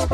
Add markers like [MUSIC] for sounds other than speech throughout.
Hello,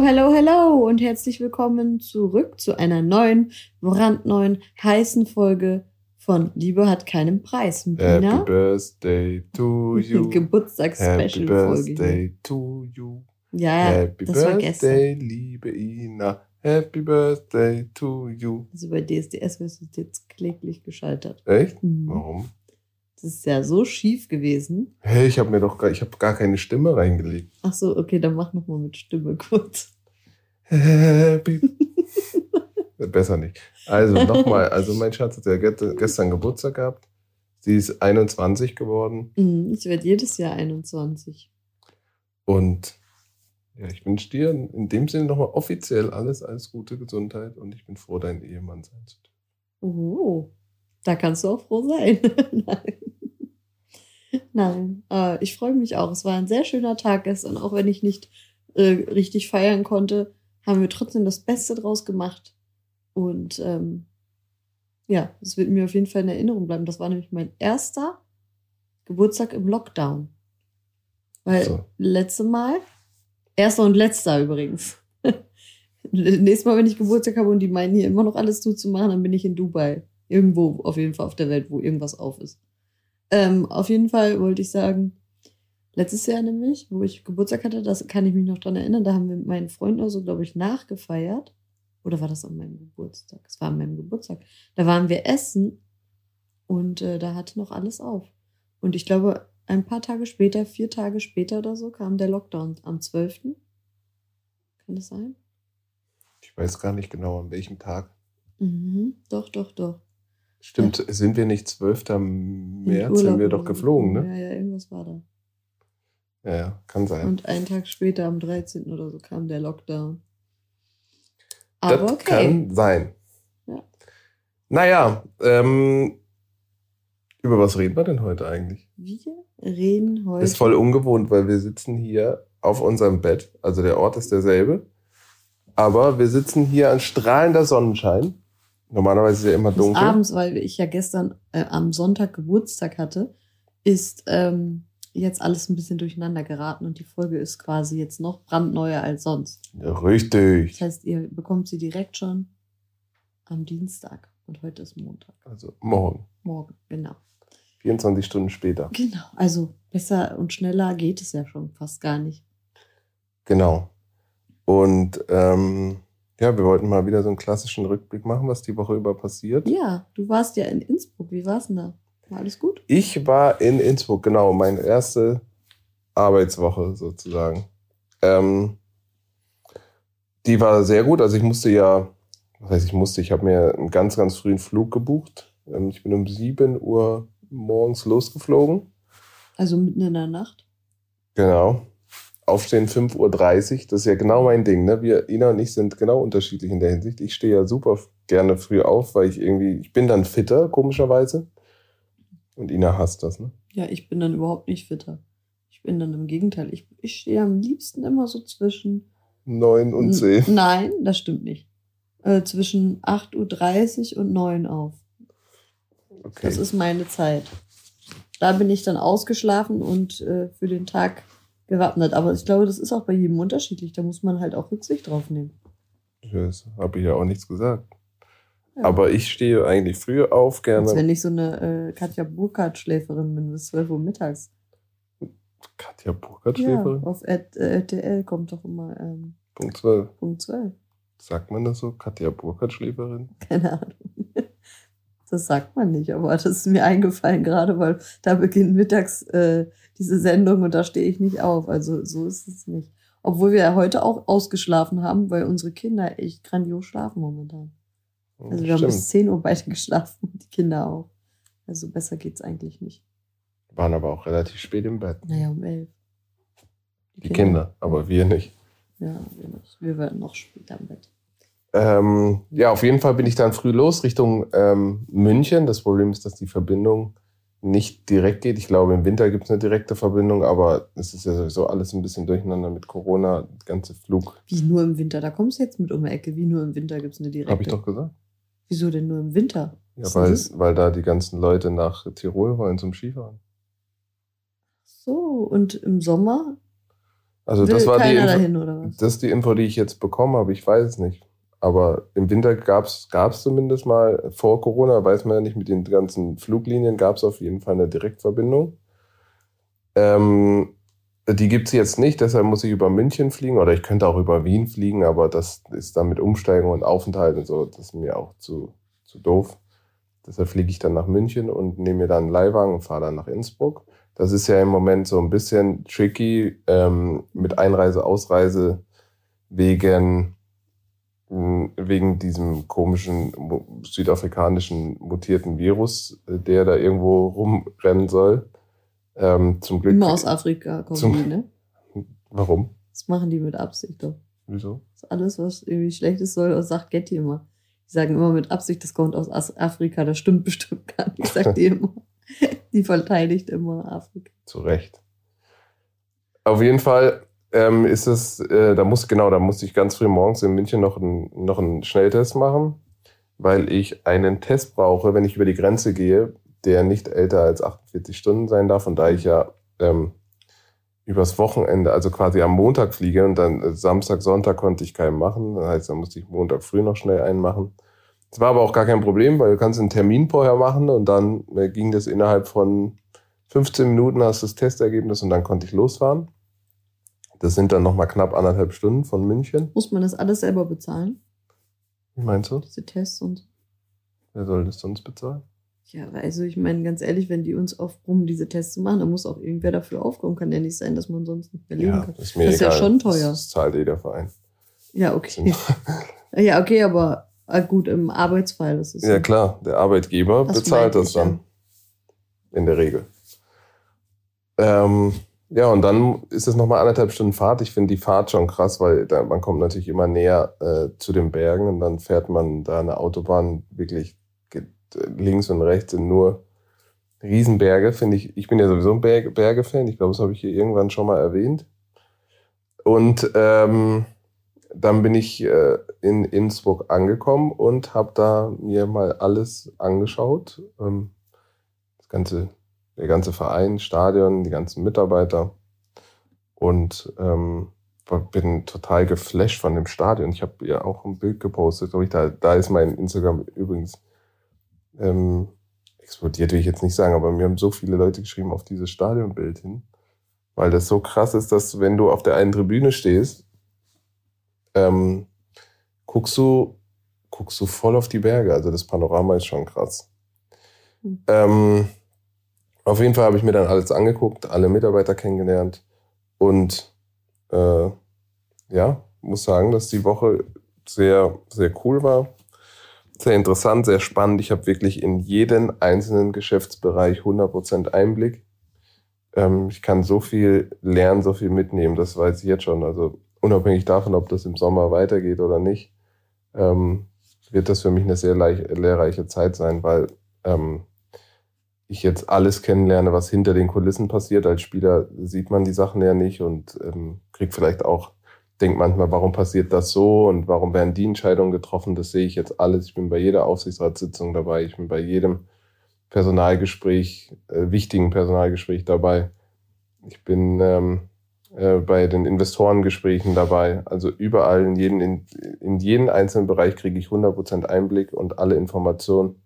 hello, hello und herzlich willkommen zurück zu einer neuen, brandneuen, heißen Folge von Liebe hat keinen Preis. Mit Happy Birthday to [LAUGHS] you. Geburtstagsspecial Folge. Happy Birthday to you. Ja, Happy das war Birthday, gestern. liebe Ina. Happy Birthday to you. Also bei DSDS wirst du jetzt kläglich gescheitert. Echt? Mhm. Warum? Das ist ja so schief gewesen. Hey, ich habe mir doch gar, ich habe gar keine Stimme reingelegt. Ach so, okay, dann mach nochmal mit Stimme kurz. Happy. Besser nicht. Also nochmal, also mein Schatz hat ja gestern Geburtstag gehabt. Sie ist 21 geworden Mhm, Ich werde jedes Jahr 21. und ja, ich wünsche dir in dem Sinne nochmal offiziell alles, alles Gute, Gesundheit und ich bin froh, dein Ehemann sein zu dürfen. Oh, da kannst du auch froh sein. [LAUGHS] Nein. Nein, äh, ich freue mich auch. Es war ein sehr schöner Tag gestern, auch wenn ich nicht äh, richtig feiern konnte, haben wir trotzdem das Beste draus gemacht. Und ähm, ja, es wird mir auf jeden Fall in Erinnerung bleiben. Das war nämlich mein erster Geburtstag im Lockdown. Weil So. letzte Mal, erster und letzter übrigens. [LAUGHS] Nächstes Mal, wenn ich Geburtstag habe und die meinen hier immer noch alles zuzumachen, dann bin ich in Dubai. Irgendwo auf jeden Fall auf der Welt, wo irgendwas auf ist. Ähm, auf jeden Fall wollte ich sagen, letztes Jahr nämlich, wo ich Geburtstag hatte, das kann ich mich noch dran erinnern, da haben wir mit meinen Freunden oder so, glaube ich, nachgefeiert. Oder war das an meinem Geburtstag? Es war an meinem Geburtstag. Da waren wir essen und äh, da hatte noch alles auf. Und ich glaube, ein paar Tage später, vier Tage später oder so, kam der Lockdown am 12. Kann das sein? Ich weiß gar nicht genau, an welchem Tag. Mhm. Doch, doch, doch. Stimmt, sind wir nicht 12. In März, sind wir doch geflogen, ne? Ja, ja, irgendwas war da. Ja, ja, kann sein. Und einen Tag später, am 13. oder so, kam der Lockdown. Aber das okay. kann sein. Ja. Naja, ähm, über was reden wir denn heute eigentlich? Wir reden heute. Ist voll ungewohnt, weil wir sitzen hier auf unserem Bett. Also der Ort ist derselbe. Aber wir sitzen hier an strahlender Sonnenschein. Normalerweise ist ja immer dunkel. abends, weil ich ja gestern äh, am Sonntag Geburtstag hatte, ist ähm, jetzt alles ein bisschen durcheinander geraten und die Folge ist quasi jetzt noch brandneuer als sonst. Ja, richtig. Das heißt, ihr bekommt sie direkt schon am Dienstag und heute ist Montag. Also morgen. Morgen, genau. 24 Stunden später. Genau. Also besser und schneller geht es ja schon fast gar nicht. Genau. Und ähm, ja, wir wollten mal wieder so einen klassischen Rückblick machen, was die Woche über passiert. Ja, du warst ja in Innsbruck. Wie war's denn da? War alles gut? Ich war in Innsbruck, genau, meine erste Arbeitswoche sozusagen. Ähm, die war sehr gut. Also ich musste ja, was heißt ich musste, ich habe mir einen ganz, ganz frühen Flug gebucht. Ähm, ich bin um 7 Uhr morgens losgeflogen. Also mitten in der Nacht? Genau. Aufstehen 5.30 Uhr. Das ist ja genau mein Ding. Ne? Wir, Ina und ich, sind genau unterschiedlich in der Hinsicht. Ich stehe ja super gerne früh auf, weil ich irgendwie, ich bin dann fitter, komischerweise. Und Ina hasst das, ne? Ja, ich bin dann überhaupt nicht fitter. Ich bin dann im Gegenteil. Ich, ich stehe am liebsten immer so zwischen. 9 und N- 10. Nein, das stimmt nicht. Äh, zwischen 8.30 Uhr und 9 auf. Okay. Das ist meine Zeit. Da bin ich dann ausgeschlafen und äh, für den Tag gewappnet. Aber ich glaube, das ist auch bei jedem unterschiedlich. Da muss man halt auch Rücksicht drauf nehmen. Das habe ich ja auch nichts gesagt. Ja. Aber ich stehe eigentlich früh auf, Als gerne. wenn ich so eine äh, Katja Burkhardt-Schläferin bin bis 12 Uhr mittags. Katja Burkhardt Ja, auf äh, RTL kommt doch immer ähm, Punkt 12. Punkt 12. Sagt man das so? Katja Burkhardt Schläferin? Keine Ahnung. [LAUGHS] Das sagt man nicht, aber das ist mir eingefallen gerade, weil da beginnt mittags äh, diese Sendung und da stehe ich nicht auf. Also so ist es nicht. Obwohl wir ja heute auch ausgeschlafen haben, weil unsere Kinder echt grandios schlafen momentan. Also wir haben bis 10 Uhr beide [LAUGHS] geschlafen die Kinder auch. Also besser geht's eigentlich nicht. Waren aber auch relativ spät im Bett. Naja, um 11. Die Kinder, aber wir nicht. Ja, wir nicht. Wir werden noch später im Bett. Ähm, ja, auf jeden Fall bin ich dann früh los Richtung ähm, München. Das Problem ist, dass die Verbindung nicht direkt geht. Ich glaube, im Winter gibt es eine direkte Verbindung, aber es ist ja sowieso alles ein bisschen durcheinander mit Corona, der ganze Flug. Wie nur im Winter? Da kommst du jetzt mit um die Ecke. Wie nur im Winter gibt es eine direkte. Habe ich doch gesagt. Wieso denn nur im Winter? Ja, weil, weil da die ganzen Leute nach Tirol wollen zum Skifahren. So, und im Sommer? Also das war die Info, dahin, oder was? Das ist die Info, die ich jetzt bekommen habe. Ich weiß es nicht. Aber im Winter gab es zumindest mal, vor Corona, weiß man ja nicht, mit den ganzen Fluglinien gab es auf jeden Fall eine Direktverbindung. Ähm, die gibt es jetzt nicht, deshalb muss ich über München fliegen oder ich könnte auch über Wien fliegen, aber das ist dann mit Umsteigung und Aufenthalt und so, das ist mir auch zu, zu doof. Deshalb fliege ich dann nach München und nehme mir dann einen Leihwagen und fahre dann nach Innsbruck. Das ist ja im Moment so ein bisschen tricky ähm, mit Einreise, Ausreise wegen wegen diesem komischen südafrikanischen mutierten Virus, äh, der da irgendwo rumrennen soll. Ähm, zum Glück. Immer aus Afrika kommen zum, die, ne? Warum? Das machen die mit Absicht doch. Wieso? Das ist alles, was irgendwie schlecht ist, soll, sagt Getty immer. Die sagen immer mit Absicht, das kommt aus Afrika, das stimmt [LAUGHS] bestimmt gar nicht, sagt [LAUGHS] die immer. Die verteidigt immer Afrika. Zu Recht. Auf jeden Fall ähm, ist es, äh, da muss, genau, da musste ich ganz früh morgens in München noch, ein, noch einen Schnelltest machen, weil ich einen Test brauche, wenn ich über die Grenze gehe, der nicht älter als 48 Stunden sein darf. Und da ich ja ähm, übers Wochenende, also quasi am Montag fliege und dann äh, Samstag, Sonntag konnte ich keinen machen. Das heißt, da musste ich Montag früh noch schnell einen machen. Das war aber auch gar kein Problem, weil du kannst einen Termin vorher machen und dann äh, ging das innerhalb von 15 Minuten hast du das Testergebnis und dann konnte ich losfahren. Das sind dann nochmal knapp anderthalb Stunden von München. Muss man das alles selber bezahlen? Wie meinst du? Diese Tests und. Wer soll das sonst bezahlen? Ja, also ich meine, ganz ehrlich, wenn die uns aufbrummen, diese Tests zu machen, dann muss auch irgendwer dafür aufkommen. Kann ja nicht sein, dass man sonst nicht mehr leben ja, kann. Ist mir das ist egal. ja schon teuer. Das zahlt jeder Verein. Ja, okay. [LAUGHS] ja, okay, aber ah, gut, im Arbeitsfall ist es. Ja, so. klar, der Arbeitgeber das bezahlt das dann. Ja. In der Regel. Ähm, ja, und dann ist es nochmal anderthalb Stunden Fahrt. Ich finde die Fahrt schon krass, weil da, man kommt natürlich immer näher äh, zu den Bergen und dann fährt man da eine Autobahn wirklich links und rechts sind nur Riesenberge, finde ich. Ich bin ja sowieso ein Berge, Berge-Fan. Ich glaube, das habe ich hier irgendwann schon mal erwähnt. Und ähm, dann bin ich äh, in Innsbruck angekommen und habe da mir mal alles angeschaut. Ähm, das ganze der ganze Verein, Stadion, die ganzen Mitarbeiter. Und ähm, bin total geflasht von dem Stadion. Ich habe ja auch ein Bild gepostet, ich, da, da ist mein Instagram übrigens ähm, explodiert, will ich jetzt nicht sagen, aber mir haben so viele Leute geschrieben auf dieses Stadionbild hin, weil das so krass ist, dass wenn du auf der einen Tribüne stehst, ähm, guckst du guckst du voll auf die Berge. Also das Panorama ist schon krass. Mhm. Ähm, auf jeden Fall habe ich mir dann alles angeguckt, alle Mitarbeiter kennengelernt und äh, ja, muss sagen, dass die Woche sehr, sehr cool war, sehr interessant, sehr spannend. Ich habe wirklich in jeden einzelnen Geschäftsbereich 100% Einblick. Ähm, ich kann so viel lernen, so viel mitnehmen, das weiß ich jetzt schon. Also unabhängig davon, ob das im Sommer weitergeht oder nicht, ähm, wird das für mich eine sehr lehrreiche Zeit sein, weil ähm, ich jetzt alles kennenlerne, was hinter den Kulissen passiert. Als Spieler sieht man die Sachen ja nicht und kriegt vielleicht auch, denkt manchmal, warum passiert das so und warum werden die Entscheidungen getroffen. Das sehe ich jetzt alles. Ich bin bei jeder Aufsichtsratssitzung dabei. Ich bin bei jedem Personalgespräch, äh, wichtigen Personalgespräch dabei. Ich bin ähm, äh, bei den Investorengesprächen dabei. Also überall in jeden, in, in jeden einzelnen Bereich kriege ich 100% Einblick und alle Informationen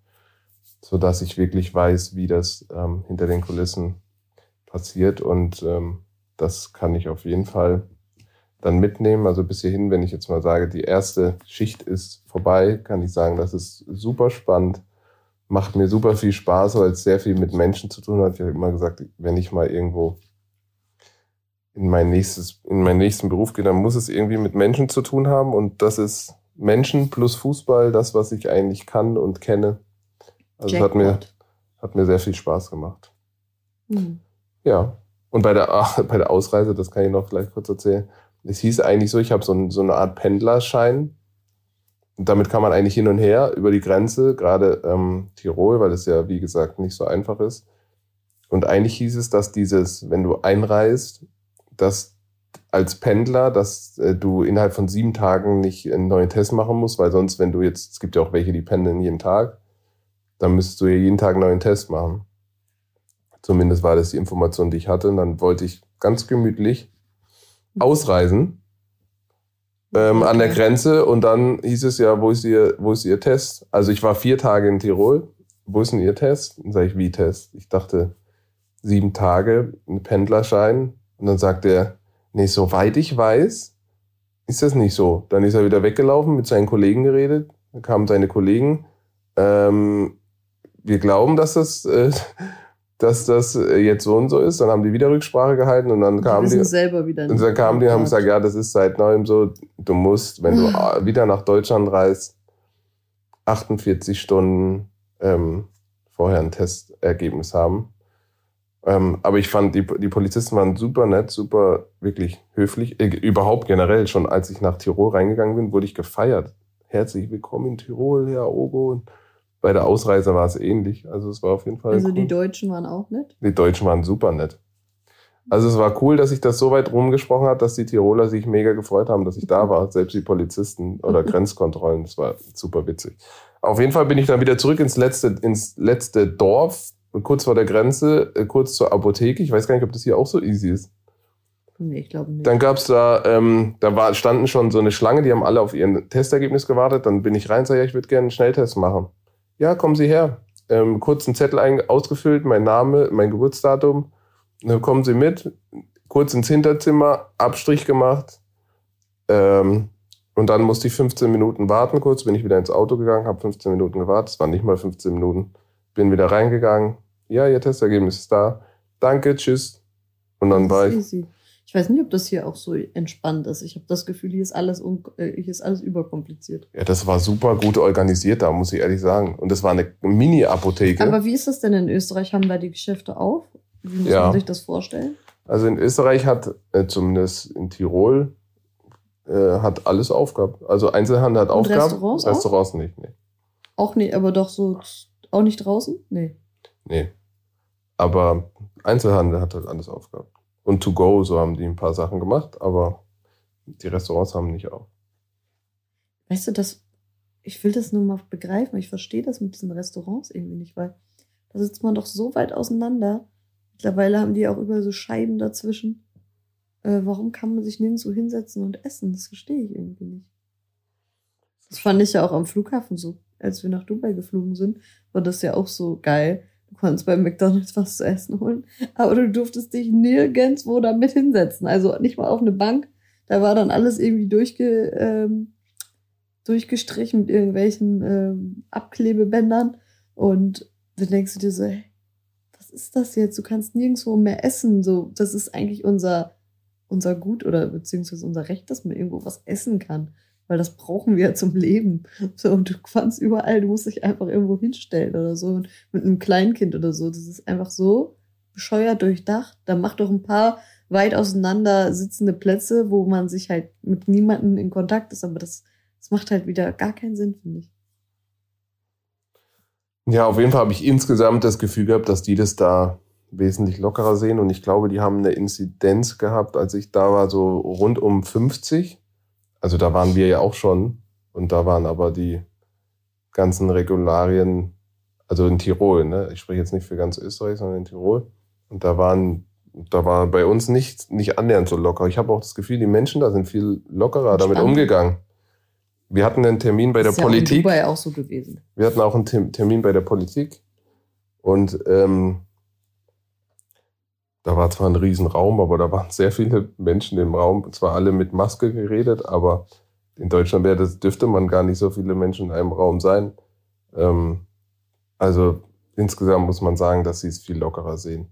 so dass ich wirklich weiß, wie das ähm, hinter den Kulissen passiert. Und ähm, das kann ich auf jeden Fall dann mitnehmen. Also bis hierhin, wenn ich jetzt mal sage, die erste Schicht ist vorbei, kann ich sagen, das ist super spannend, macht mir super viel Spaß, weil es sehr viel mit Menschen zu tun hat. Ich habe immer gesagt, wenn ich mal irgendwo in mein nächstes, in meinen nächsten Beruf gehe, dann muss es irgendwie mit Menschen zu tun haben. Und das ist Menschen plus Fußball, das, was ich eigentlich kann und kenne. Also es hat mir, hat mir sehr viel Spaß gemacht. Mhm. Ja. Und bei der, [LAUGHS] bei der Ausreise, das kann ich noch vielleicht kurz erzählen, es hieß eigentlich so, ich habe so, ein, so eine Art Pendlerschein. Und damit kann man eigentlich hin und her über die Grenze, gerade ähm, Tirol, weil es ja, wie gesagt, nicht so einfach ist. Und eigentlich hieß es, dass dieses, wenn du einreist, dass als Pendler, dass äh, du innerhalb von sieben Tagen nicht einen neuen Test machen musst, weil sonst, wenn du jetzt, es gibt ja auch welche, die pendeln jeden Tag, dann müsstest du ja jeden Tag einen neuen Test machen. Zumindest war das die Information, die ich hatte. Und dann wollte ich ganz gemütlich ausreisen ähm, an der Grenze und dann hieß es ja, wo ist ihr, wo ist ihr Test? Also ich war vier Tage in Tirol. Wo ist denn ihr Test? Dann sage ich, wie Test? Ich dachte, sieben Tage, ein Pendlerschein. Und dann sagt er, nee, soweit ich weiß, ist das nicht so. Dann ist er wieder weggelaufen, mit seinen Kollegen geredet. Dann kamen seine Kollegen. Ähm, wir glauben, dass das, äh, dass das äh, jetzt so und so ist. Dann haben die wieder Rücksprache gehalten und dann kamen die. selber wieder Und dann kamen die und haben gesagt, ja, das ist seit neuem so, du musst, wenn du äh, wieder nach Deutschland reist, 48 Stunden ähm, vorher ein Testergebnis haben. Ähm, aber ich fand, die, die Polizisten waren super nett, super wirklich höflich. Äh, überhaupt generell, schon als ich nach Tirol reingegangen bin, wurde ich gefeiert. Herzlich willkommen in Tirol, Herr Ogo. Und bei der Ausreise war es ähnlich. Also es war auf jeden Fall. Also cool. die Deutschen waren auch nett? Die Deutschen waren super nett. Also es war cool, dass sich das so weit rumgesprochen hat, dass die Tiroler sich mega gefreut haben, dass ich da war. Selbst die Polizisten oder [LAUGHS] Grenzkontrollen. Das war super witzig. Auf jeden Fall bin ich dann wieder zurück ins letzte, ins letzte Dorf, kurz vor der Grenze, äh, kurz zur Apotheke. Ich weiß gar nicht, ob das hier auch so easy ist. Nee, ich glaube nicht. Dann gab's da, ähm, da war, standen schon so eine Schlange, die haben alle auf ihr Testergebnis gewartet. Dann bin ich rein und sage, ja, ich würde gerne einen Schnelltest machen. Ja, kommen Sie her. Ähm, kurz einen Zettel ausgefüllt, mein Name, mein Geburtsdatum. Dann kommen Sie mit, kurz ins Hinterzimmer, Abstrich gemacht. Ähm, und dann musste ich 15 Minuten warten kurz, bin ich wieder ins Auto gegangen, habe 15 Minuten gewartet, es waren nicht mal 15 Minuten. Bin wieder reingegangen. Ja, Ihr Testergebnis ist da. Danke, tschüss. Und dann war ich. Easy. Ich weiß nicht, ob das hier auch so entspannt ist. Ich habe das Gefühl, hier ist alles, äh, hier ist alles überkompliziert. Ja, das war super gut organisiert da, muss ich ehrlich sagen. Und das war eine Mini-Apotheke. Aber wie ist das denn in Österreich? Haben da die Geschäfte auf? Wie muss Ja. man sich das vorstellen? Also in Österreich hat, äh, zumindest in Tirol, äh, hat alles aufgehabt. Also Einzelhandel hat Und aufgehabt. Restaurants auch? Restaurants nicht, nee. Auch nicht, aber doch so, auch nicht draußen? Nee. nee. Aber Einzelhandel hat halt alles aufgehabt. Und to go, so haben die ein paar Sachen gemacht, aber die Restaurants haben nicht auf. Weißt du, das, ich will das nur mal begreifen. Ich verstehe das mit diesen Restaurants irgendwie nicht, weil da sitzt man doch so weit auseinander. Mittlerweile haben die auch überall so Scheiben dazwischen. Äh, warum kann man sich nirgendwo hinsetzen und essen? Das verstehe ich irgendwie nicht. Das fand ich ja auch am Flughafen so. Als wir nach Dubai geflogen sind, war das ja auch so geil. Du konntest bei McDonalds was zu essen holen, aber du durftest dich nirgendwo damit hinsetzen. Also nicht mal auf eine Bank. Da war dann alles irgendwie durchge, ähm, durchgestrichen mit irgendwelchen ähm, Abklebebändern. Und dann denkst du dir so, hey, was ist das jetzt? Du kannst nirgendwo mehr essen. So, das ist eigentlich unser, unser Gut oder beziehungsweise unser Recht, dass man irgendwo was essen kann. Weil das brauchen wir ja zum Leben. So, und du kannst überall, du musst dich einfach irgendwo hinstellen oder so. Und mit einem Kleinkind oder so. Das ist einfach so bescheuert durchdacht. Da mach doch ein paar weit auseinander sitzende Plätze, wo man sich halt mit niemandem in Kontakt ist. Aber das, das macht halt wieder gar keinen Sinn, finde ich. Ja, auf jeden Fall habe ich insgesamt das Gefühl gehabt, dass die das da wesentlich lockerer sehen. Und ich glaube, die haben eine Inzidenz gehabt, als ich da war, so rund um 50. Also da waren wir ja auch schon. Und da waren aber die ganzen Regularien, also in Tirol, ne? Ich spreche jetzt nicht für ganz Österreich, sondern in Tirol. Und da waren, da war bei uns nicht, nicht annähernd so locker. Ich habe auch das Gefühl, die Menschen da sind viel lockerer damit Entspannt. umgegangen. Wir hatten einen Termin bei der ist ja auch in Politik. Dubai auch so gewesen. Wir hatten auch einen Termin bei der Politik und ähm, da war zwar ein Riesenraum, aber da waren sehr viele Menschen im Raum, zwar alle mit Maske geredet, aber in Deutschland wäre das, dürfte man gar nicht so viele Menschen in einem Raum sein. Ähm, also insgesamt muss man sagen, dass sie es viel lockerer sehen.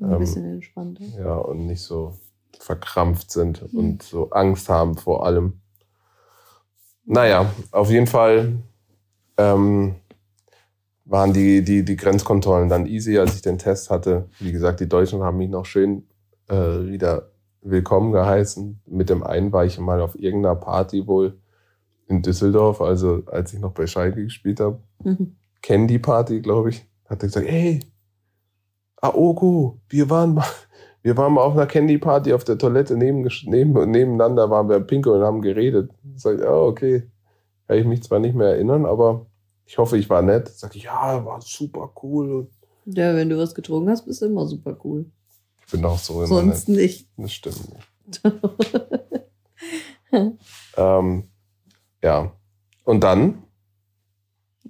Ein Ähm, bisschen entspannter. Ja, und nicht so verkrampft sind Mhm. und so Angst haben vor allem. Naja, auf jeden Fall ähm, waren die, die, die Grenzkontrollen dann easy, als ich den Test hatte. Wie gesagt, die Deutschen haben mich noch schön äh, wieder willkommen geheißen. Mit dem einen war ich mal auf irgendeiner Party wohl in Düsseldorf, also als ich noch bei Schalke gespielt habe. Mhm. Candy Party, glaube ich. Hat er gesagt, hey, Aogo, wir waren mal, [LAUGHS] wir waren mal auf einer Candy Party auf der Toilette neben, neben, nebeneinander, waren wir Pinke und haben geredet. Sag ich, oh, okay. Kann ich mich zwar nicht mehr erinnern, aber ich hoffe, ich war nett. Sag ich, ja, war super cool. Ja, wenn du was getrunken hast, bist du immer super cool. Ich bin auch so immer Sonst nett. nicht. Das stimmt nicht. [LAUGHS] Ähm, ja. Und dann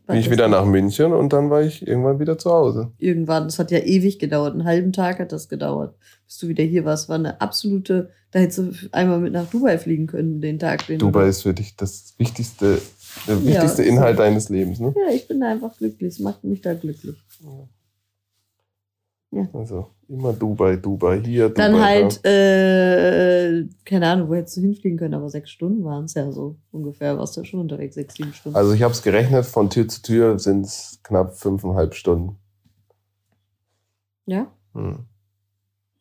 bin ich wieder nach München und dann war ich irgendwann wieder zu Hause. Irgendwann, das hat ja ewig gedauert. Einen halben Tag hat das gedauert, bis du wieder hier warst. War eine absolute, da hättest du einmal mit nach Dubai fliegen können, den Tag. Den Dubai du, ist für dich das wichtigste, der wichtigste Inhalt deines Lebens, ne? Ja, ich bin da einfach glücklich. Es macht mich da glücklich. Ja. Also immer Dubai, Dubai, hier, Dubai. Dann da. halt, äh, keine Ahnung, wo hättest du hinfliegen können, aber sechs Stunden waren es ja so ungefähr. Warst du ja schon unterwegs, sechs, sieben Stunden. Also ich habe es gerechnet, von Tür zu Tür sind es knapp fünfeinhalb Stunden. ja, Hm.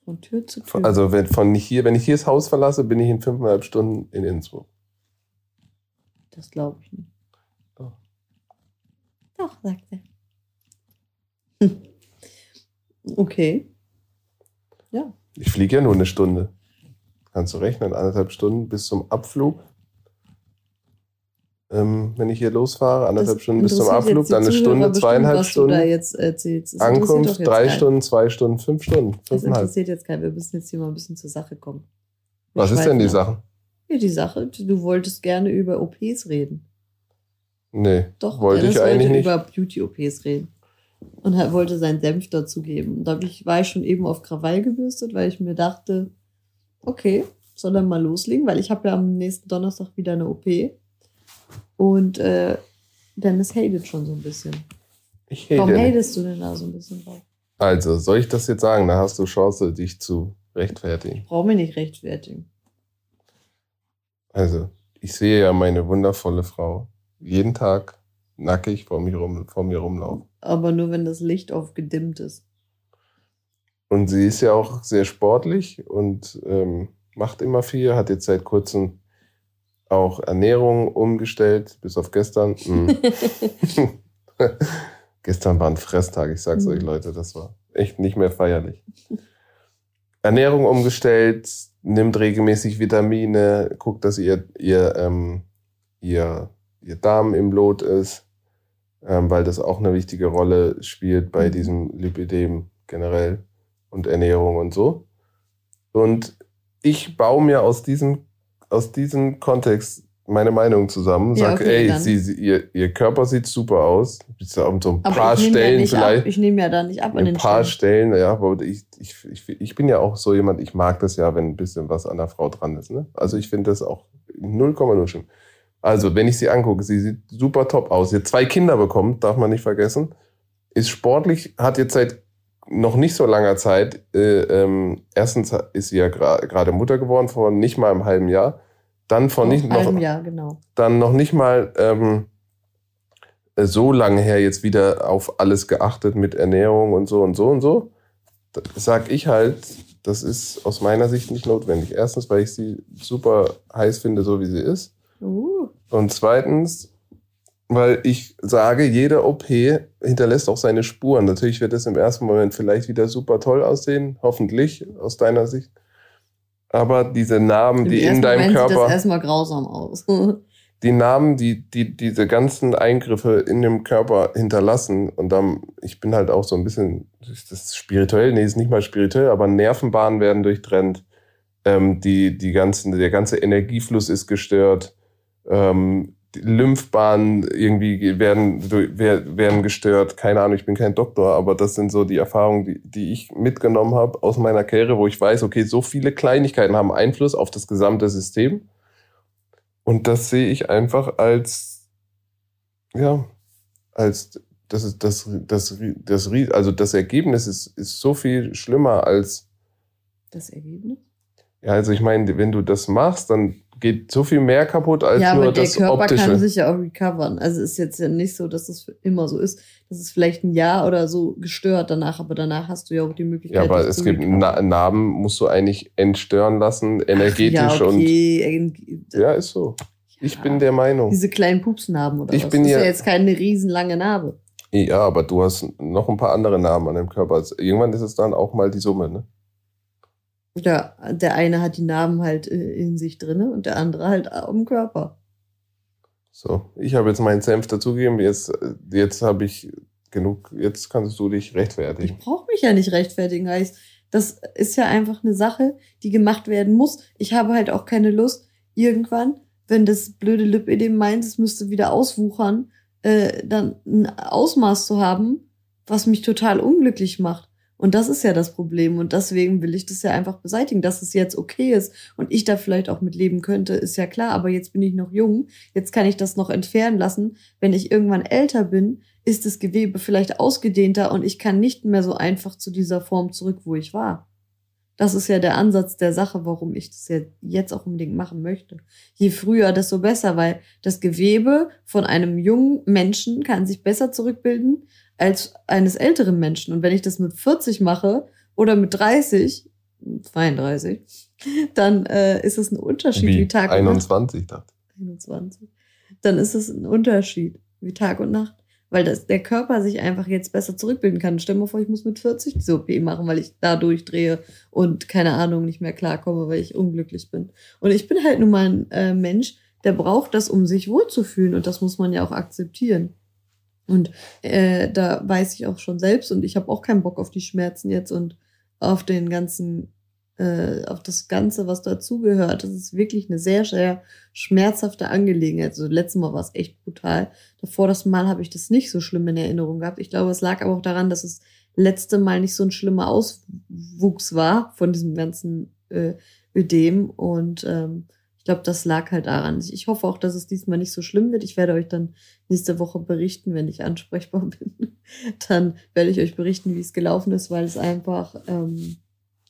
von Tür zu Tür. Also wenn, von hier, wenn ich hier das Haus verlasse, bin ich in fünfeinhalb Stunden in Innsbruck. Das glaube ich nicht. Doch. Doch, sagt er. Hm. [LAUGHS] Okay. Ja. Ich fliege ja nur eine Stunde. Kannst du rechnen, anderthalb Stunden bis zum Abflug. Ähm, wenn ich hier losfahre, anderthalb Das Stunden bis zum Abflug, dann eine Stunde, bestimmt, zweieinhalb Stunden. Das Ankunft, drei keinen. Stunden, zwei Stunden, fünf Stunden, Das fünfeinhalb. interessiert jetzt keinen. Wir müssen jetzt hier mal ein bisschen zur Sache kommen. Wir Was ist denn die. Sache? Ja, die Sache, du wolltest gerne über OPs reden. Nee, Doch, wollte Dennis ich eigentlich wollte nicht. über Beauty-OPs reden. Und er wollte seinen Senf dazu geben. Und da hab ich, war ich schon eben auf Krawall gebürstet, weil ich mir dachte, okay, soll er mal loslegen, weil ich habe ja am nächsten Donnerstag wieder eine OP. Und äh, Dennis hatet schon so ein bisschen. Ich Warum hate nicht. hatest du denn da so ein bisschen drauf? Also, soll ich das jetzt sagen? Da hast du Chance, dich zu rechtfertigen. Brauch mich nicht rechtfertigen. Also, ich sehe ja meine wundervolle Frau jeden Tag nackig vor mir, rum, vor mir rumlaufen. Aber nur wenn das Licht auf gedimmt ist. Und sie ist ja auch sehr sportlich und ähm, macht immer viel, hat jetzt seit kurzem auch Ernährung umgestellt, bis auf gestern. Mm. [LAUGHS] [LAUGHS] gestern war ein Fresstag, ich sag's Mhm. euch Leute, das war echt nicht mehr feierlich. Ernährung umgestellt, nimmt regelmäßig Vitamine, guckt, dass ihr, ihr, ähm, ihr, ihr Darm im Lot ist, ähm, weil das auch eine wichtige Rolle spielt bei Mhm. diesem Lipidem generell und Ernährung und so. Und ich baue mir aus diesem, aus diesem Kontext meine Meinung zusammen, Ja, sag, okay, ey, sie, sie, ihr, ihr Körper sieht super aus. Bis auf so ein Aber paar ja Stellen nicht vielleicht. ab. Ich nehme ja da nicht ab an Ein den paar Stellen. Stellen, ja, aber ich, ich, ich, ich bin ja auch so jemand, ich mag das ja, wenn ein bisschen was an der Frau dran ist. Ne? Also ich finde das auch 0,0 schlimm. Also, wenn ich sie angucke, sie sieht super top aus. Sie hat zwei Kinder bekommen, darf man nicht vergessen. Ist sportlich, hat jetzt seit noch nicht so langer Zeit, äh, ähm, erstens ist sie ja gerade Mutter geworden, vor nicht mal einem halben Jahr. Dann vor nicht noch, Jahr, genau. dann noch nicht mal ähm, so lange her jetzt wieder auf alles geachtet mit Ernährung und so und so und so. Da sag ich halt, das ist aus meiner Sicht nicht notwendig. Erstens, weil ich sie super heiß finde, so wie sie ist. Uh, Und zweitens, weil ich sage, jede OP hinterlässt auch seine Spuren. Natürlich wird es im ersten Moment vielleicht wieder super toll aussehen, hoffentlich aus deiner Sicht. Aber diese Narben, Im die in deinem Moment sieht Körper das erstmal grausam aus. [LAUGHS] die Namen, die, die diese ganzen Eingriffe in dem Körper hinterlassen, und dann, ich bin halt auch so ein bisschen, ist das spirituell? Nee, ist nicht mal spirituell, aber Nervenbahnen werden durchtrennt, ähm, die, die ganzen, der ganze Energiefluss ist gestört, ähm, Lymphbahnen irgendwie werden, wer- werden gestört. Keine Ahnung, ich bin kein Doktor, aber das sind so die Erfahrungen, die, die ich mitgenommen habe aus meiner Karriere, wo ich weiß, okay, so viele Kleinigkeiten haben Einfluss auf das gesamte System. Und das sehe ich einfach als, ja, als das ist das, das, das, also das Ergebnis ist, ist so viel schlimmer als, Das Ergebnis? ja, also ich meine, wenn du das machst, dann geht so viel mehr kaputt als ja, nur aber der das Körper Optische. kann sich ja auch recovern. Also ist jetzt ja nicht so, dass das immer so ist. Das ist vielleicht ein Jahr oder so gestört danach, aber danach hast du ja auch die Möglichkeit. ja, aber es gibt. Na Narben, musst du eigentlich entstören lassen, energetisch ja, und okay. ja, ist so. Ich Ja. bin der Meinung. Diese kleinen Pupsnarben oder Ich was? bin das ist ja- jetzt keine riesenlange Narbe. Ja, aber du hast noch ein paar andere Namen an deinem Körper. Also irgendwann ist es dann auch mal die Summe, ne? Ja, der eine hat die Namen halt äh, in sich drinne und der andere halt am Körper. So, ich habe jetzt meinen Senf dazugegeben. Jetzt, jetzt habe ich genug. Jetzt kannst du dich rechtfertigen. Ich brauche mich ja nicht rechtfertigen, heißt. Das ist ja einfach eine Sache, die gemacht werden muss. Ich habe halt auch keine Lust, irgendwann, wenn das blöde Lipödem meint, es müsste wieder auswuchern, äh, dann ein Ausmaß zu haben, was mich total unglücklich macht. Und das ist ja das Problem. Und deswegen will ich das ja einfach beseitigen, dass es jetzt okay ist und ich da vielleicht auch mit leben könnte, ist ja klar. Aber jetzt bin ich noch jung. Jetzt kann ich das noch entfernen lassen. Wenn ich irgendwann älter bin, ist das Gewebe vielleicht ausgedehnter und ich kann nicht mehr so einfach zu dieser Form zurück, wo ich war. Das ist ja der Ansatz der Sache, warum ich das jetzt auch unbedingt machen möchte. Je früher, desto besser, weil das Gewebe von einem jungen Menschen kann sich besser zurückbilden als eines älteren Menschen. Und wenn ich das mit 40 mache oder mit 30, 32, dann äh, ist es ein Unterschied wie, wie Tag 21, und Nacht. dachte 21. Dann ist es ein Unterschied wie Tag und Nacht weil das, der Körper sich einfach jetzt besser zurückbilden kann. Stell dir mal vor, ich muss mit 40 diese OP machen, weil ich da durchdrehe und keine Ahnung nicht mehr klarkomme, weil ich unglücklich bin. Und ich bin halt nun mal ein äh, Mensch, der braucht das, um sich wohlzufühlen und das muss man ja auch akzeptieren. Und äh, da weiß ich auch schon selbst und ich habe auch keinen Bock auf die Schmerzen jetzt und auf den ganzen äh, auf das Ganze, was dazugehört. Das ist wirklich eine sehr, sehr schmerzhafte Angelegenheit. Also letztes Mal war es echt brutal. Davor das Mal habe ich das nicht so schlimm in Erinnerung gehabt. Ich glaube, es lag aber auch daran, dass es letzte Mal nicht so ein schlimmer Auswuchs war von diesem ganzen äh, Ödem. Und ähm, ich glaube, das lag halt daran. Ich hoffe auch, dass es diesmal nicht so schlimm wird. Ich werde euch dann nächste Woche berichten, wenn ich ansprechbar [LAUGHS] bin. dann werde ich euch berichten, wie es gelaufen ist, weil es einfach, ähm,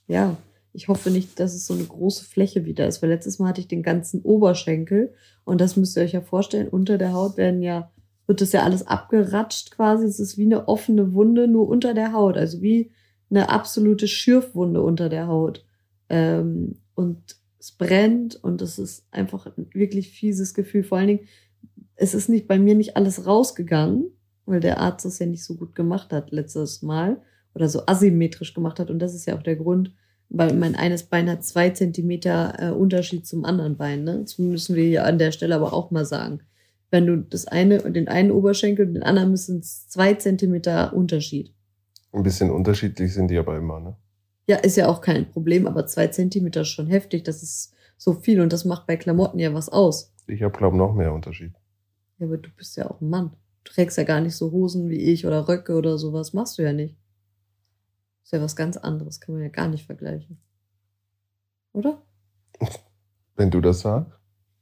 ja, ich hoffe nicht, dass es so eine große Fläche wieder ist, weil letztes Mal hatte ich den ganzen Oberschenkel und das müsst ihr euch ja vorstellen. Unter der Haut werden ja, wird das ja alles abgeratscht quasi. Es ist wie eine offene Wunde nur unter der Haut, also wie eine absolute Schürfwunde unter der Haut. Ähm, und es brennt und es ist einfach ein wirklich fieses Gefühl. Vor allen Dingen, es ist nicht bei mir nicht alles rausgegangen, weil der Arzt das ja nicht so gut gemacht hat letztes Mal oder so asymmetrisch gemacht hat. Und das ist ja auch der Grund, weil mein eines Bein hat zwei Zentimeter äh, Unterschied zum anderen Bein. Ne? Das müssen wir hier an der Stelle aber auch mal sagen. Wenn du das eine, den einen Oberschenkel und den anderen müssen es zwei Zentimeter Unterschied. Ein bisschen unterschiedlich sind die aber immer, ne? Ja, ist ja auch kein Problem, aber zwei Zentimeter ist schon heftig. Das ist so viel und das macht bei Klamotten ja was aus. Ich habe, glaube noch mehr Unterschied. Ja, aber du bist ja auch ein Mann. Du trägst ja gar nicht so Hosen wie ich oder Röcke oder sowas. Machst du ja nicht. Ist ja was ganz anderes, kann man ja gar nicht vergleichen. Oder? [LAUGHS] Wenn du das sagst.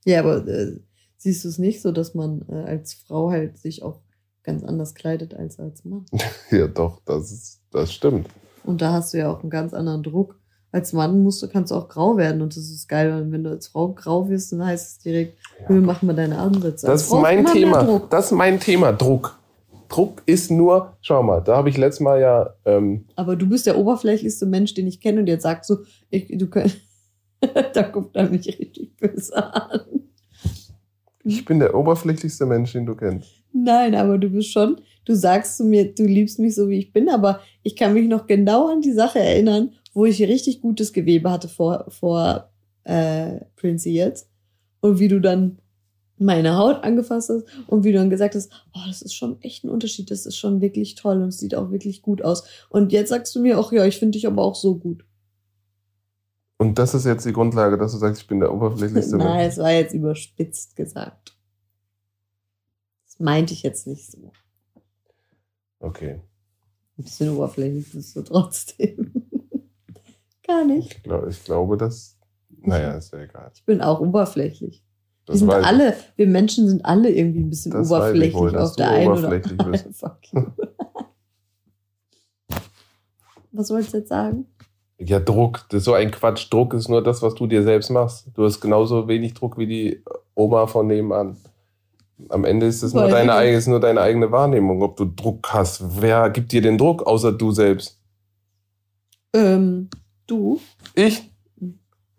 Ja, aber äh, siehst du es nicht so, dass man äh, als Frau halt sich auch ganz anders kleidet als als Mann? [LAUGHS] ja, doch, das, ist, das stimmt. Und da hast du ja auch einen ganz anderen Druck. Als Mann musst du, kannst du auch grau werden und das ist geil, weil wenn du als Frau grau wirst, dann heißt es direkt, ja. wir machen mal deine Ansätze. Das ist mein Thema. Das ist mein Thema, Druck. Druck ist nur, schau mal, da habe ich letztes Mal ja. Ähm, Aber du bist der oberflächlichste Mensch, den ich kenne und jetzt sagst du, ich, du könnt, [LAUGHS] da guckt er mich richtig böse an. Ich bin der oberflächlichste Mensch, den du kennst. Nein, aber du bist schon, du sagst zu mir, du liebst mich so, wie ich bin, aber ich kann mich noch genau an die Sache erinnern, wo ich richtig gutes Gewebe hatte vor, vor äh, Prince jetzt. Und wie du dann meine Haut angefasst hast und wie du dann gesagt hast, oh, das ist schon echt ein Unterschied, das ist schon wirklich toll und es sieht auch wirklich gut aus. Und jetzt sagst du mir auch, ja, ich finde dich aber auch so gut. Und das ist jetzt die Grundlage, dass du sagst, ich bin der oberflächlichste [LAUGHS] Mensch? Nein, es war jetzt überspitzt gesagt. Das meinte ich jetzt nicht so. Okay. Ein bisschen oberflächlich bist du trotzdem. [LAUGHS] Gar nicht. Ich, glaub, ich glaube, dass. Naja, ist ja egal. Ich bin auch oberflächlich. Wir sind alle, wir Menschen sind alle irgendwie ein bisschen das oberflächlich wohl, auf der einen oder anderen. [LAUGHS] Was wolltest du jetzt sagen? Ja, Druck. Das ist so ein Quatsch. Druck ist nur das, was du dir selbst machst. Du hast genauso wenig Druck wie die Oma von nebenan. Am Ende ist es nur deine, ist nur deine eigene Wahrnehmung, ob du Druck hast. Wer gibt dir den Druck, außer du selbst? Ähm, du? Ich?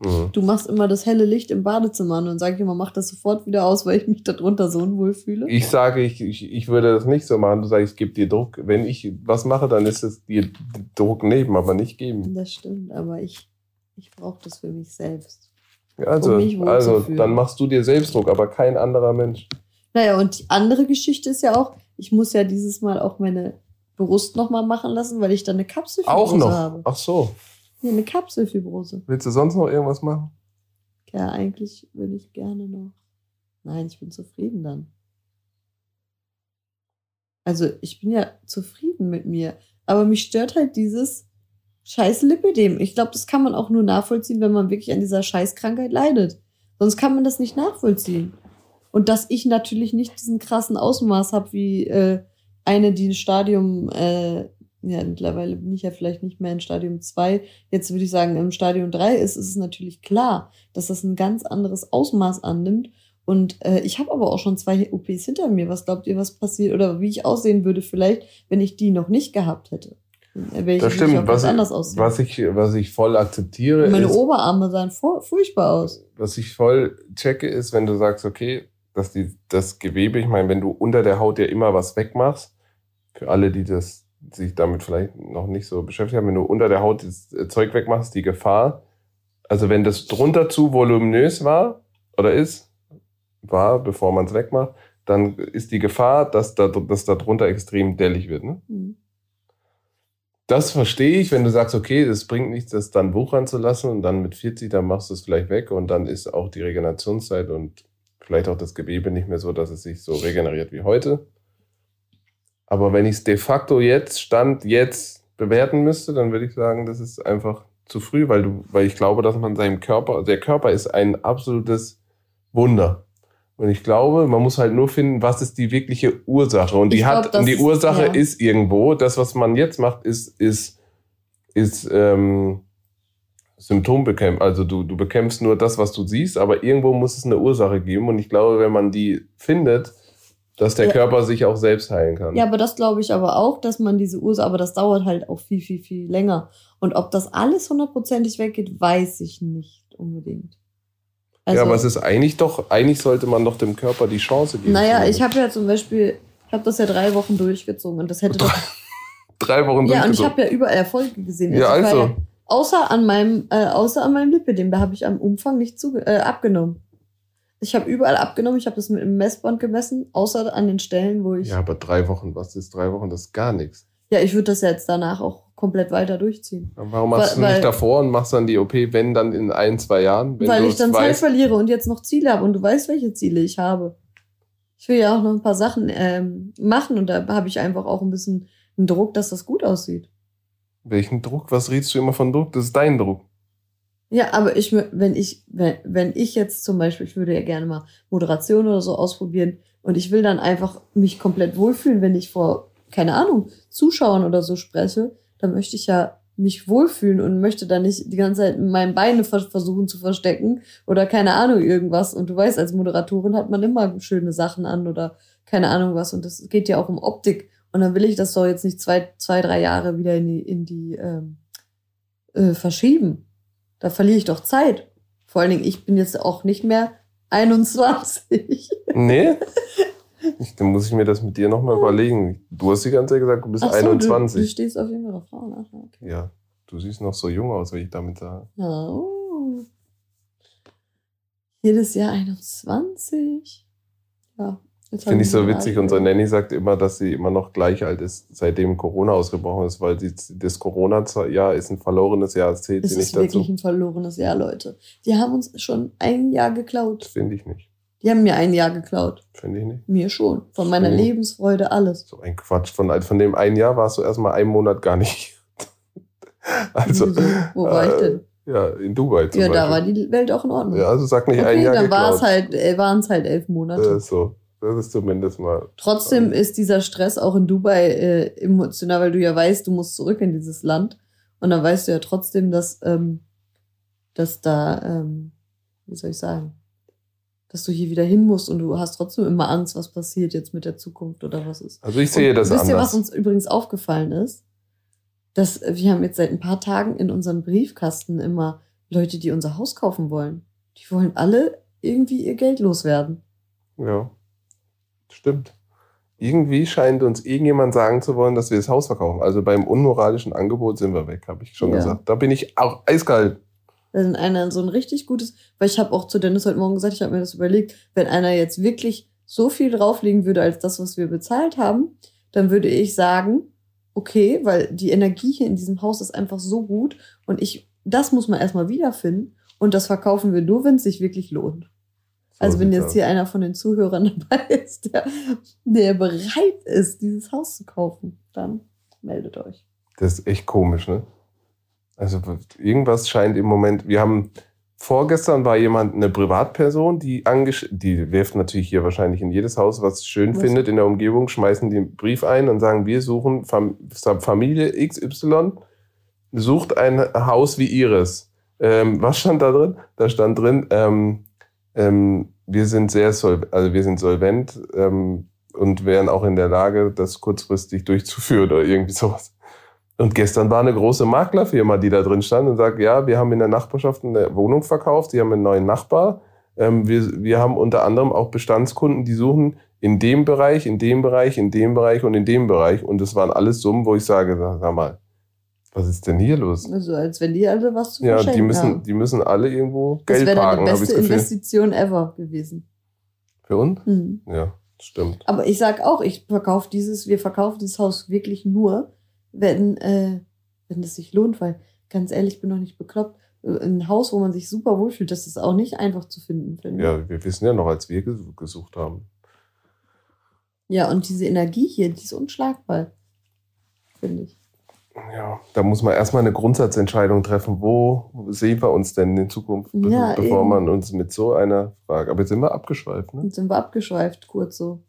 Mhm. Du machst immer das helle Licht im Badezimmer an und sag ich immer, mach das sofort wieder aus, weil ich mich darunter so unwohl fühle. Ich sage, ich, ich, ich würde das nicht so machen. Du sagst, ich gebe dir Druck. Wenn ich was mache, dann ist es dir Druck nehmen, aber nicht geben. Das stimmt, aber ich, ich brauche das für mich selbst. Also, Um mich also dann machst du dir selbst Druck, aber kein anderer Mensch. Naja, und die andere Geschichte ist ja auch, ich muss ja dieses Mal auch meine Brust nochmal machen lassen, weil ich dann eine Kapselfibrose Auch noch. habe. Ach so. Nee, eine Kapselfibrose. Willst du sonst noch irgendwas machen? Ja, eigentlich würde ich gerne noch. Nein, ich bin zufrieden dann. Also, ich bin ja zufrieden mit mir. Aber mich stört halt dieses scheiß Lipidem. Ich glaube, das kann man auch nur nachvollziehen, wenn man wirklich an dieser Scheißkrankheit leidet. Sonst kann man das nicht nachvollziehen. Und dass ich natürlich nicht diesen krassen Ausmaß habe wie äh, eine, die ein Stadium, äh, ja, mittlerweile bin ich ja vielleicht nicht mehr in Stadium 2, jetzt würde ich sagen, im Stadium 3 ist, ist es natürlich klar, dass das ein ganz anderes Ausmaß annimmt. Und äh, ich habe aber auch schon zwei OPs hinter mir. Was glaubt ihr, was passiert oder wie ich aussehen würde vielleicht, wenn ich die noch nicht gehabt hätte? Ich Das stimmt. Was, anders aussehen. was, ich, was ich voll akzeptiere, Und meine ist, Oberarme sahen fu- furchtbar aus. was ich voll checke, ist, wenn du sagst, okay, dass die, das Gewebe, ich meine, wenn du unter der Haut ja immer was wegmachst, für alle, die das sich damit vielleicht noch nicht so beschäftigt haben, wenn du unter der Haut das äh, Zeug wegmachst, die Gefahr, also wenn das drunter zu voluminös war oder ist, war, bevor man es wegmacht, dann ist die Gefahr, dass da, dass da drunter extrem dellig wird. Ne? Hm. Das verstehe ich, wenn du sagst, okay, das bringt nichts, das dann wuchern zu lassen und dann mit 40, dann machst du es vielleicht weg und dann ist auch die Regenerationszeit und vielleicht auch das Gewebe nicht mehr so, dass es sich so regeneriert wie heute. Aber wenn ich es de facto jetzt, Stand jetzt bewerten müsste, dann würde ich sagen, das ist einfach zu früh, weil du, weil ich glaube, dass man seinem Körper, der Körper ist ein absolutes Wunder. Und ich glaube, man muss halt nur finden, was ist die wirkliche Ursache. Und die Ich hat, glaub, und die ist- Ursache ja. ist irgendwo. Das, was man jetzt macht, ist, ist, ist ähm, Symptombekämpfung. Also du, du bekämpfst nur das, was du siehst, aber irgendwo muss es eine Ursache geben. Und ich glaube, wenn man die findet, dass der Ja. Körper sich auch selbst heilen kann. Ja, aber das glaube ich aber auch, dass man diese Ursache, aber das dauert halt auch viel, viel, viel länger. Und ob das alles hundertprozentig weggeht, weiß ich nicht unbedingt. Also, ja, aber es ist eigentlich doch, eigentlich sollte man doch dem Körper die Chance geben. naja, ich habe ja zum Beispiel, ich habe das ja drei Wochen durchgezogen und das hätte [LAUGHS] doch, drei Wochen ja, und ich durchgezogen. habe ja überall Erfolge gesehen. Ja, war also. Außer an meinem, äh, außer an meinem Lipidem, da habe ich am Umfang nicht zuge äh, abgenommen. Ich habe überall abgenommen, ich habe das mit einem Messband gemessen, außer an den Stellen, wo ich. Ja, aber drei Wochen, was ist drei Wochen? Das ist gar nichts. Ja, ich würde das jetzt danach auch komplett weiter durchziehen. Warum machst du Weil- nicht davor und machst dann die OP, wenn dann in ein, zwei Jahren? Wenn weil du ich dann Zeit verliere und jetzt noch Ziele habe und du weißt, welche Ziele ich habe. Ich will ja auch noch ein paar Sachen ähm, machen und da habe ich einfach auch ein bisschen einen Druck, dass das gut aussieht. Welchen Druck? Was redest du immer von Druck? Das ist dein Druck. Ja, aber ich, wenn ich, wenn, wenn ich jetzt zum Beispiel, ich würde ja gerne mal Moderation oder so ausprobieren und ich will dann einfach mich komplett wohlfühlen, wenn ich vor, keine Ahnung, Zuschauern oder so spreche, dann möchte ich ja mich wohlfühlen und möchte dann nicht die ganze Zeit meine Beine vers versuchen zu verstecken oder keine Ahnung irgendwas. Und du weißt, als Moderatorin hat man immer schöne Sachen an oder keine Ahnung was. Und das geht ja auch um Optik. Und dann will ich das doch jetzt nicht zwei, zwei drei Jahre wieder in die, in die ähm, äh, verschieben. Da verliere ich doch Zeit. Vor allen Dingen, ich bin jetzt auch nicht mehr 21. [LAUGHS] Nee? ich, dann muss ich mir das mit dir nochmal überlegen. Du hast die ganze Zeit gesagt, du bist so, Du, du 21. stehst auf jeden Fall auf Frauen. Ach, okay. ja, du siehst noch so jung aus, wenn ich damit sage. Ja, oh. Jedes Jahr 21. Ja. Finde ich so witzig. Unsere Nanny sagt immer, dass sie immer noch gleich alt ist, seitdem Corona ausgebrochen ist, weil sie, das Corona-Jahr ist ein verlorenes Jahr, das zählt Es sie ist nicht wirklich dazu. ein verlorenes Jahr, Leute. Die haben uns schon ein Jahr geklaut. Finde ich nicht. Die haben mir ein Jahr geklaut. Finde ich nicht. Mir schon. Von meiner Mhm. Lebensfreude, alles. So ein Quatsch. Von, von dem einen Jahr warst du erstmal einen Monat gar nicht. [LAUGHS] also, Wieso? Wo war ich äh, denn? Ja, in Dubai zum Ja, da war Beispiel. die Welt auch in Ordnung. ja, also sag nicht ein okay, Jahr dann es geklaut. halt, äh, waren es halt elf Monate. Äh, so, das ist zumindest mal. Trotzdem ist dieser Stress auch in Dubai äh, emotional, weil du ja weißt, du musst zurück in dieses Land. Und dann weißt du ja trotzdem, dass, ähm, dass da, ähm, wie soll ich sagen, dass du hier wieder hin musst und du hast trotzdem immer Angst, was passiert jetzt mit der Zukunft oder was ist. Also ich sehe und das wisst ihr, anders. was uns übrigens aufgefallen ist? Dass wir haben jetzt seit ein paar Tagen in unserem Briefkasten immer Leute, die unser Haus kaufen wollen. Die wollen alle irgendwie ihr Geld loswerden. Ja, stimmt. Irgendwie scheint uns irgendjemand sagen zu wollen, dass wir das Haus verkaufen. Also beim unmoralischen Angebot sind wir weg, habe ich schon Ja. gesagt. Da bin ich auch eiskalt. Wenn einer so ein richtig gutes, weil ich habe auch zu Dennis heute Morgen gesagt, ich habe mir das überlegt, wenn einer jetzt wirklich so viel drauflegen würde als das, was wir bezahlt haben, dann würde ich sagen, okay, weil die Energie hier in diesem Haus ist einfach so gut und ich, das muss man erstmal wiederfinden und das verkaufen wir nur, wenn es sich wirklich lohnt. So Also wenn jetzt hier einer von den Zuhörern [LAUGHS] dabei ist, der, der bereit ist, dieses Haus zu kaufen, dann meldet euch. Das ist echt komisch, ne? Also irgendwas scheint im Moment. Wir haben vorgestern war jemand, eine Privatperson, die angesch die wirft natürlich hier wahrscheinlich in jedes Haus, was schön Was? findet in der Umgebung, schmeißen den Brief ein und sagen, wir suchen Fam Familie XY, sucht ein Haus wie ihres. Ähm, was stand da drin? Da stand drin, ähm, ähm, wir sind sehr sol also wir sind solvent ähm, und wären auch in der Lage, das kurzfristig durchzuführen oder irgendwie sowas. Und gestern war eine große Maklerfirma, die da drin stand und sagt, ja, wir haben in der Nachbarschaft eine Wohnung verkauft, die haben einen neuen Nachbar. Ähm, wir, wir haben unter anderem auch Bestandskunden, die suchen in dem Bereich, in dem Bereich, in dem Bereich und in dem Bereich. Und das waren alles Summen, wo ich sage, sag, sag mal, was ist denn hier los? Also als wenn die alle was zu Ja, die müssen, haben. die müssen alle irgendwo Das Geld wäre parken, die habe ich beste das. Investition ever gewesen. Für uns? Hm. Ja, stimmt. Aber ich sag auch, ich verkaufe dieses, wir verkaufen dieses Haus wirklich nur, wenn, äh, wenn es sich lohnt, weil ganz ehrlich, ich bin noch nicht bekloppt. Ein Haus, wo man sich super wohlfühlt, das ist auch nicht einfach zu finden, finde. Ja, wir wissen ja noch, als wir ges- gesucht haben. Ja, und diese Energie hier, die ist unschlagbar, finde ich. Ja, da muss man erstmal eine Grundsatzentscheidung treffen. Wo sehen wir uns denn in Zukunft, Ja, bevor eben. man uns mit so einer Frage. Aber jetzt sind wir abgeschweift, ne? Und sind wir abgeschweift, kurz so.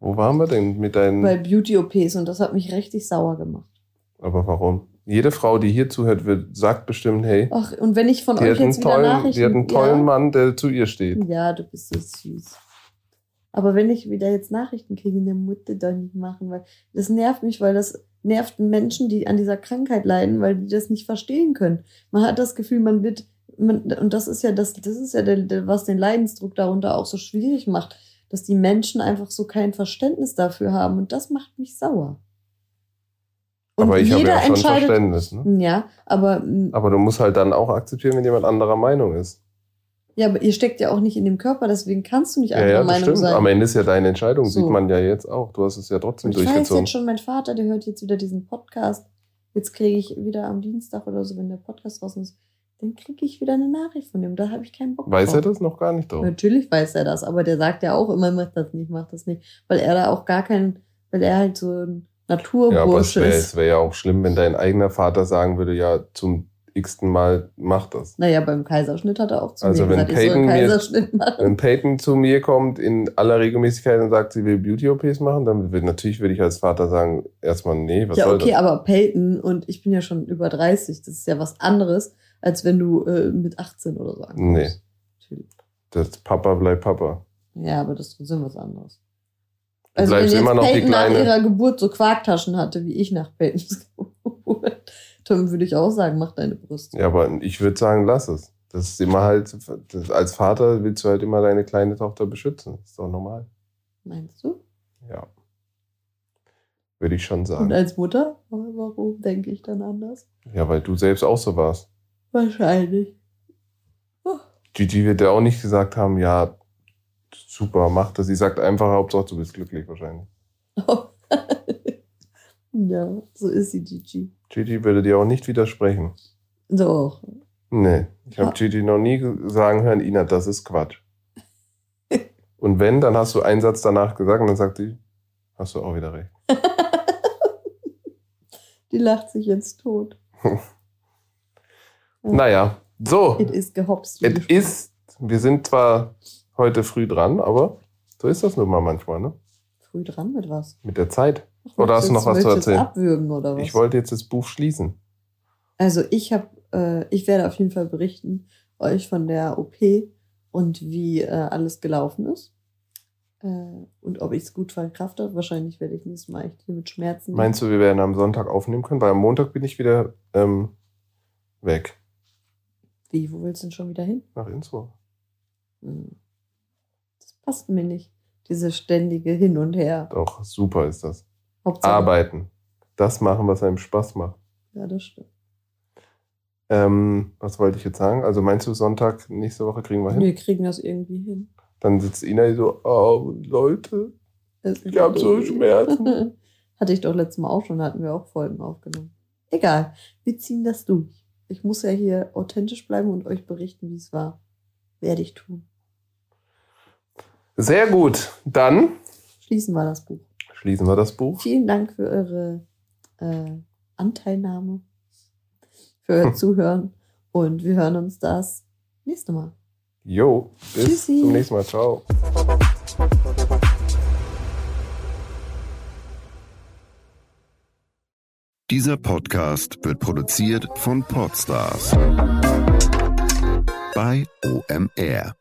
Wo waren wir denn mit deinen. Bei Beauty-OPs und das hat mich richtig sauer gemacht. aber warum? Jede Frau, die hier zuhört, wird, sagt bestimmt, hey, Ach, und wenn ich von euch jetzt wieder tollen, Nachrichten... die hat einen tollen ja, Mann, der zu ihr steht. Ja, du bist so süß. Aber wenn ich wieder jetzt Nachrichten kriege, eine Mutter doch nicht machen, weil das nervt mich, weil das nervt Menschen, die an dieser Krankheit leiden, weil die das nicht verstehen können. Man hat das Gefühl, man wird, man, und das ist ja das, das ist ja der, der, was den Leidensdruck darunter auch so schwierig macht, dass die Menschen einfach so kein Verständnis dafür haben und das macht mich sauer. Und aber ich habe ja schon entscheidet, Verständnis. Ne? ja, aber mm, Aber du musst halt dann auch akzeptieren, wenn jemand anderer Meinung ist. Ja, aber ihr steckt ja auch nicht in dem Körper, deswegen kannst du nicht Ja, anderer ja, das Meinung stimmt. sein. Am Ende ist ja deine Entscheidung, So. sieht man ja jetzt auch. Du hast es ja trotzdem Und ich weiß durchgezogen. jetzt schon, mein Vater, der hört jetzt wieder diesen Podcast. Jetzt kriege ich wieder am Dienstag oder so, wenn der Podcast draußen ist, dann kriege ich wieder eine Nachricht von dem. Da habe ich keinen Bock Weiß er drauf. das noch gar nicht drauf? Natürlich weiß er das, aber der sagt ja auch immer, mach das nicht, mach das nicht. Weil er da auch gar kein, weil er halt so ein Ja, aber es Naturbursche wäre ist. wär ja auch schlimm, wenn dein eigener Vater sagen würde, ja, zum x-ten Mal mach das. Naja, beim Kaiserschnitt hat er auch zu Also mir wenn gesagt, ich soll Peyton einen mir- Kaiserschnitt [LAUGHS] machen. Wenn Peyton zu mir kommt in aller Regelmäßigkeit und sagt, sie will Beauty-OPs machen, dann würde natürlich würde ich als Vater sagen, erstmal, nee, was Ja, soll okay, das? aber Peyton und ich bin ja schon über 30, das ist ja was anderes, als wenn du äh, mit 18 oder so ankommst. Nee. Natürlich. Das Papa bleibt Papa. Ja, aber das ist was anderes. Also wenn jetzt immer noch die Peyton nach Kleine. ihrer Geburt so Quarktaschen hatte, wie ich nach Peytons Geburt, dann [LAUGHS] würde ich auch sagen, mach deine Brüste. Ja, aber ich würde sagen, lass es. Das ist immer halt, das, als Vater willst du halt immer deine kleine Tochter beschützen. ist doch normal. Meinst du? Ja. Würde ich schon Und sagen. als Mutter, warum denke ich dann anders? Ja, weil du selbst auch so warst. Wahrscheinlich. Gigi wird ja auch nicht gesagt haben, ja, super, mach das. Sie sagt einfach, Hauptsache du bist glücklich wahrscheinlich. [LAUGHS] ja, so ist sie, Gigi. Gigi würde dir auch nicht widersprechen. Doch. Nee, ich habe. Gigi noch nie ge- sagen hören, Ina, das ist Quatsch. [LAUGHS] Und wenn, dann hast du einen Satz danach gesagt und dann sagt sie, hast du auch wieder recht. [LAUGHS] Die lacht sich jetzt tot. [LAUGHS] Naja, so, Es ist gehopst. es ist, wir sind zwar heute früh dran, aber so ist das nun mal manchmal, ne? Früh dran mit was? Mit der Zeit. Oder hast du noch was zu erzählen? abwürgen oder was? Ich wollte jetzt das Buch schließen. Also ich habe, äh, ich werde auf jeden Fall berichten euch von der OP und wie äh, alles gelaufen ist äh, und ob ich es gut verkraftet. Wahrscheinlich werde ich nächstes Mal echt hier mit Schmerzen. Meinst du, wir werden am Sonntag aufnehmen können? Weil am Montag bin ich wieder ähm, weg. Wie, wo willst du denn schon wieder hin? Nach Innsbruck. Hm. Das passt mir nicht. Diese ständige Hin und Her. Doch, super ist das. Hauptsache. Arbeiten. Das machen, was einem Spaß macht. Ja, das stimmt. Ähm, was wollte ich jetzt sagen? Also meinst du, Sonntag nächste Woche kriegen wir hin? Wir kriegen das irgendwie hin. Dann sitzt Ina so, oh, Leute, Das ich habe so [LAUGHS] Schmerzen. Hatte ich doch letztes Mal auch schon, da hatten wir auch Folgen aufgenommen. Egal, wir ziehen das durch. Ich muss ja hier authentisch bleiben und euch berichten, wie es war. Werde ich tun. Sehr gut. Dann Schließen wir das Buch. Schließen wir das Buch. Vielen Dank für eure äh, Anteilnahme, für euer [LAUGHS] Zuhören und wir hören uns das nächste Mal. Jo, bis Tschüssi. zum nächsten Mal. Ciao. Dieser Podcast wird produziert von Podstars bei OMR.